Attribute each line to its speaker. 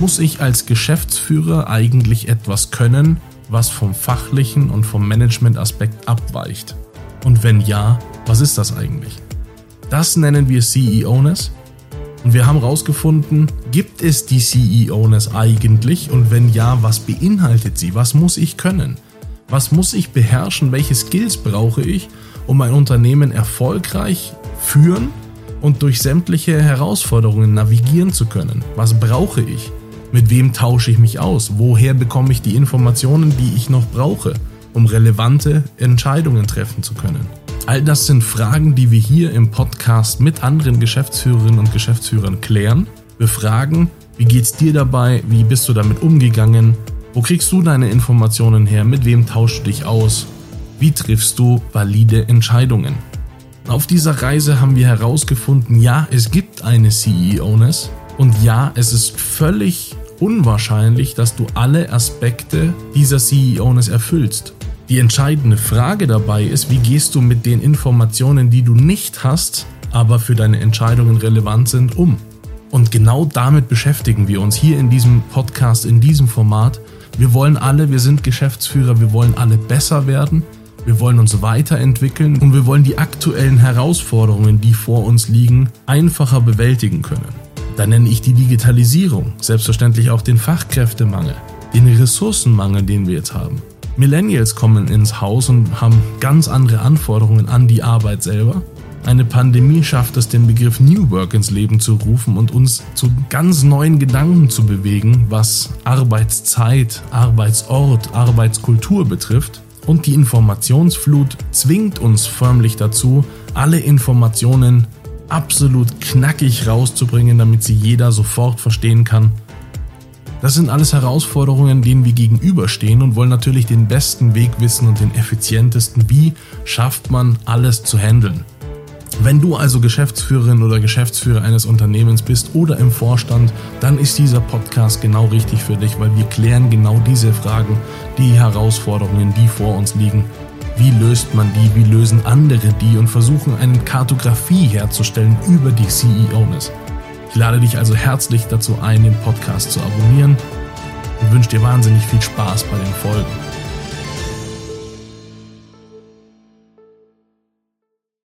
Speaker 1: Muss ich als Geschäftsführer eigentlich etwas können, was vom fachlichen und vom Managementaspekt abweicht? Und wenn ja, was ist das eigentlich? Das nennen wir CEOness. Und wir haben herausgefunden, gibt es die CEOness eigentlich? Und wenn ja, was beinhaltet sie? Was muss ich können? Was muss ich beherrschen? Welche Skills brauche ich, um ein Unternehmen erfolgreich führen und durch sämtliche Herausforderungen navigieren zu können? Was brauche ich? Mit wem tausche ich mich aus? Woher bekomme ich die Informationen, die ich noch brauche, um relevante Entscheidungen treffen zu können? All das sind Fragen, die wir hier im Podcast mit anderen Geschäftsführerinnen und Geschäftsführern klären. Wir fragen, wie geht's dir dabei? Wie bist du damit umgegangen? Wo kriegst du deine Informationen her? Mit wem tauschst du dich aus? Wie triffst du valide Entscheidungen? Auf dieser Reise haben wir herausgefunden, ja, es gibt eine CEO-ness und ja, es ist völlig unwahrscheinlich, dass du alle Aspekte dieser CEO-ness erfüllst. Die entscheidende Frage dabei ist, wie gehst du mit den Informationen, die du nicht hast, aber für deine Entscheidungen relevant sind, um? Und genau damit beschäftigen wir uns hier in diesem Podcast, in diesem Format. Wir wollen alle, wir sind Geschäftsführer, wir wollen alle besser werden, wir wollen uns weiterentwickeln und wir wollen die aktuellen Herausforderungen, die vor uns liegen, einfacher bewältigen können. Da nenne ich die Digitalisierung, selbstverständlich auch den Fachkräftemangel, den Ressourcenmangel, den wir jetzt haben. Millennials kommen ins Haus und haben ganz andere Anforderungen an die Arbeit selber. Eine Pandemie schafft es, den Begriff New Work ins Leben zu rufen und uns zu ganz neuen Gedanken zu bewegen, was Arbeitszeit, Arbeitsort, Arbeitskultur betrifft. Und die Informationsflut zwingt uns förmlich dazu, alle Informationen absolut knackig rauszubringen, damit sie jeder sofort verstehen kann das sind alles Herausforderungen, denen wir gegenüberstehen und wollen natürlich den besten Weg wissen und den effizientesten. Wie schafft man alles zu handeln? Wenn du also Geschäftsführerin oder Geschäftsführer eines Unternehmens bist oder im Vorstand, dann ist dieser Podcast genau richtig für dich, weil wir klären genau diese Fragen, die Herausforderungen, die vor uns liegen. Wie löst man die? Wie lösen andere die? Und versuchen eine Kartografie herzustellen über die CEOness. Ich lade dich also herzlich dazu ein, den Podcast zu abonnieren und wünsche dir wahnsinnig viel Spaß bei den Folgen.